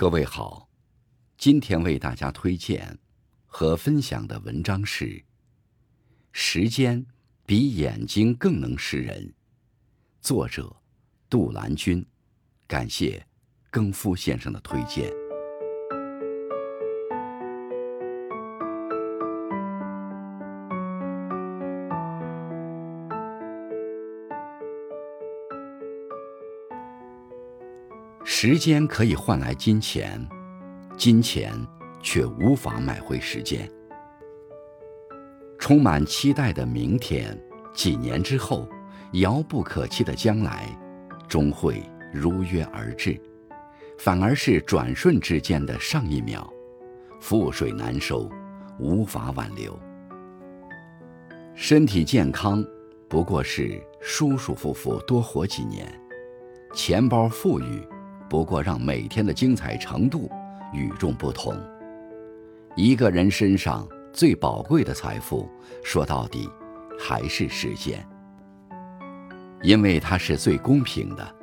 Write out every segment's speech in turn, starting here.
各位好，今天为大家推荐和分享的文章是《时间比眼睛更能识人》，作者杜兰君，感谢更夫先生的推荐。时间可以换来金钱，金钱却无法买回时间。充满期待的明天，几年之后，遥不可期的将来，终会如约而至，反而是转瞬之间的上一秒，覆水难收，无法挽留。身体健康，不过是舒舒服服多活几年；钱包富裕。不过，让每天的精彩程度与众不同。一个人身上最宝贵的财富，说到底还是时间，因为它是最公平的，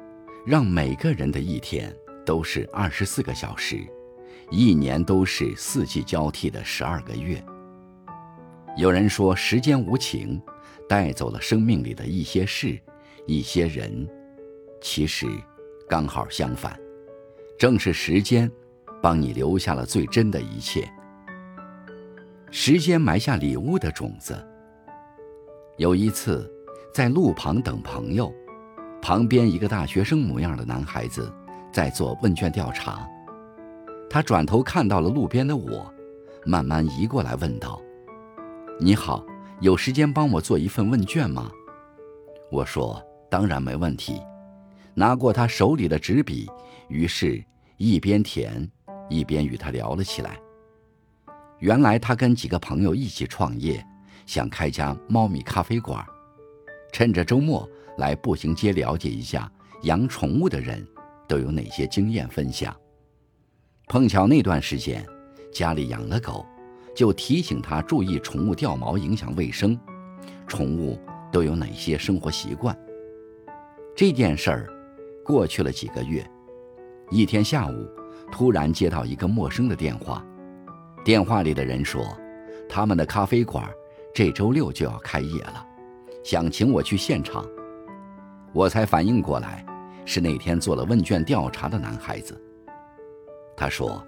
让每个人的一天都是二十四个小时，一年都是四季交替的十二个月。有人说时间无情，带走了生命里的一些事、一些人，其实。刚好相反，正是时间，帮你留下了最真的一切。时间埋下礼物的种子。有一次，在路旁等朋友，旁边一个大学生模样的男孩子在做问卷调查。他转头看到了路边的我，慢慢移过来问道：“你好，有时间帮我做一份问卷吗？”我说：“当然没问题。”拿过他手里的纸笔，于是，一边填，一边与他聊了起来。原来他跟几个朋友一起创业，想开家猫咪咖啡馆，趁着周末来步行街了解一下养宠物的人都有哪些经验分享。碰巧那段时间家里养了狗，就提醒他注意宠物掉毛影响卫生，宠物都有哪些生活习惯。这件事儿。过去了几个月，一天下午，突然接到一个陌生的电话。电话里的人说，他们的咖啡馆这周六就要开业了，想请我去现场。我才反应过来，是那天做了问卷调查的男孩子。他说，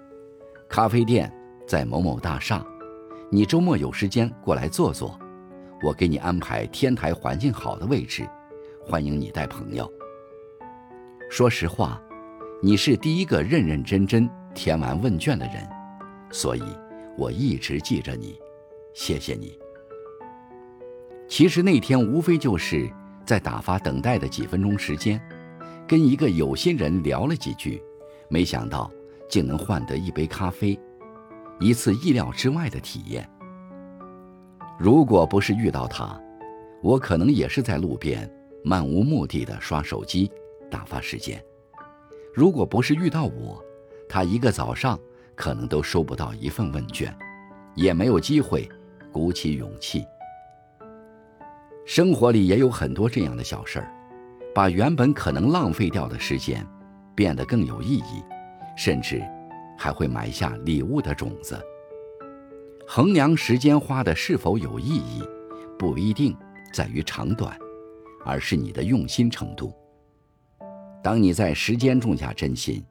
咖啡店在某某大厦，你周末有时间过来坐坐，我给你安排天台环境好的位置，欢迎你带朋友。说实话，你是第一个认认真真填完问卷的人，所以我一直记着你，谢谢你。其实那天无非就是在打发等待的几分钟时间，跟一个有心人聊了几句，没想到竟能换得一杯咖啡，一次意料之外的体验。如果不是遇到他，我可能也是在路边漫无目的的刷手机。打发时间，如果不是遇到我，他一个早上可能都收不到一份问卷，也没有机会鼓起勇气。生活里也有很多这样的小事儿，把原本可能浪费掉的时间变得更有意义，甚至还会埋下礼物的种子。衡量时间花的是否有意义，不一定在于长短，而是你的用心程度。当你在时间种下真心，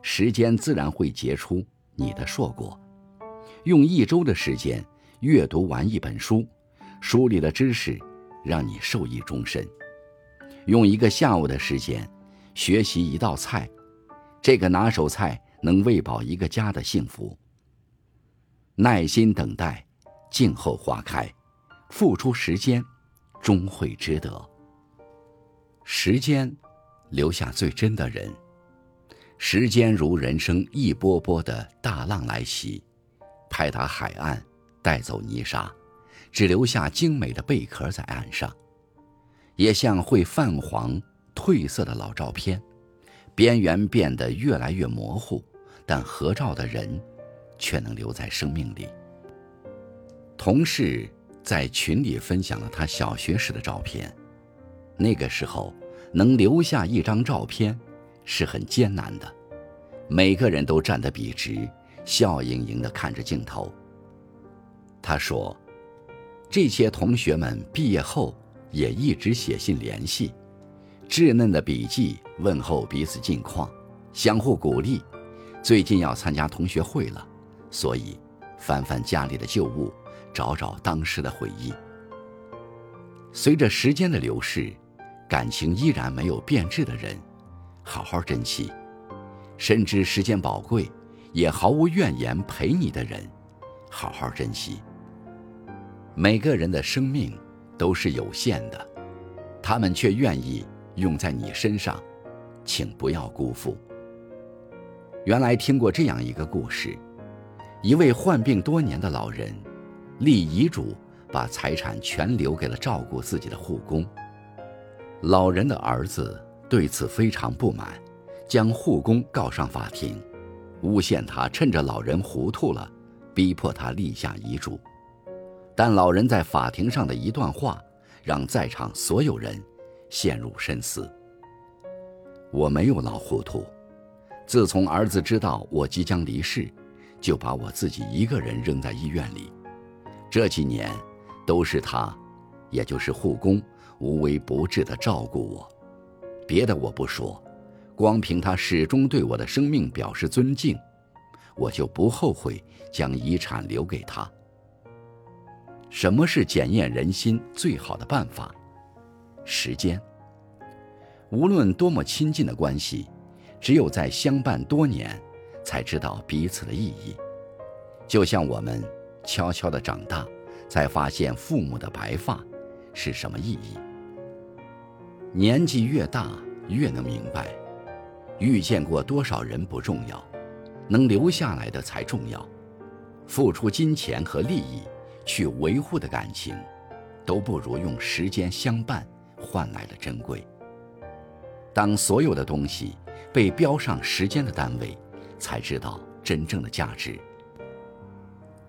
时间自然会结出你的硕果。用一周的时间阅读完一本书，书里的知识让你受益终身；用一个下午的时间学习一道菜，这个拿手菜能喂饱一个家的幸福。耐心等待，静候花开，付出时间，终会值得。时间。留下最真的人，时间如人生一波波的大浪来袭，拍打海岸，带走泥沙，只留下精美的贝壳在岸上；也像会泛黄、褪色的老照片，边缘变得越来越模糊，但合照的人，却能留在生命里。同事在群里分享了他小学时的照片，那个时候。能留下一张照片，是很艰难的。每个人都站得笔直，笑盈盈地看着镜头。他说：“这些同学们毕业后也一直写信联系，稚嫩的笔记问候彼此近况，相互鼓励。最近要参加同学会了，所以翻翻家里的旧物，找找当时的回忆。随着时间的流逝，感情依然没有变质的人，好好珍惜；深知时间宝贵，也毫无怨言陪你的人，好好珍惜。每个人的生命都是有限的，他们却愿意用在你身上，请不要辜负。原来听过这样一个故事：一位患病多年的老人，立遗嘱把财产全留给了照顾自己的护工。老人的儿子对此非常不满，将护工告上法庭，诬陷他趁着老人糊涂了，逼迫他立下遗嘱。但老人在法庭上的一段话，让在场所有人陷入深思。我没有老糊涂。自从儿子知道我即将离世，就把我自己一个人扔在医院里。这几年，都是他，也就是护工，无微不至地照顾我。别的我不说，光凭他始终对我的生命表示尊敬，我就不后悔将遗产留给他。什么是检验人心最好的办法？时间。无论多么亲近的关系。只有在相伴多年，才知道彼此的意义。就像我们悄悄地长大，才发现父母的白发是什么意义。年纪越大，越能明白，遇见过多少人不重要，能留下来的才重要。付出金钱和利益去维护的感情，都不如用时间相伴换来的珍贵。当所有的东西。被标上时间的单位，才知道真正的价值。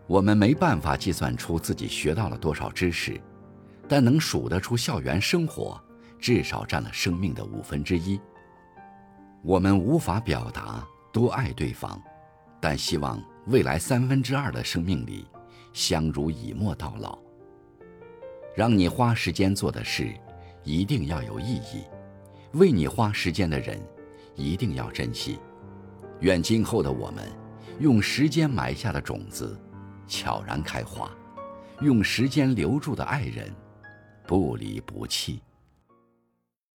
我们没办法计算出自己学到了多少知识，但能数得出校园生活至少占了生命的五分之一。我们无法表达多爱对方，但希望未来三分之二的生命里，相濡以沫到老。让你花时间做的事，一定要有意义；为你花时间的人。一定要珍惜，愿今后的我们，用时间埋下的种子，悄然开花；用时间留住的爱人，不离不弃。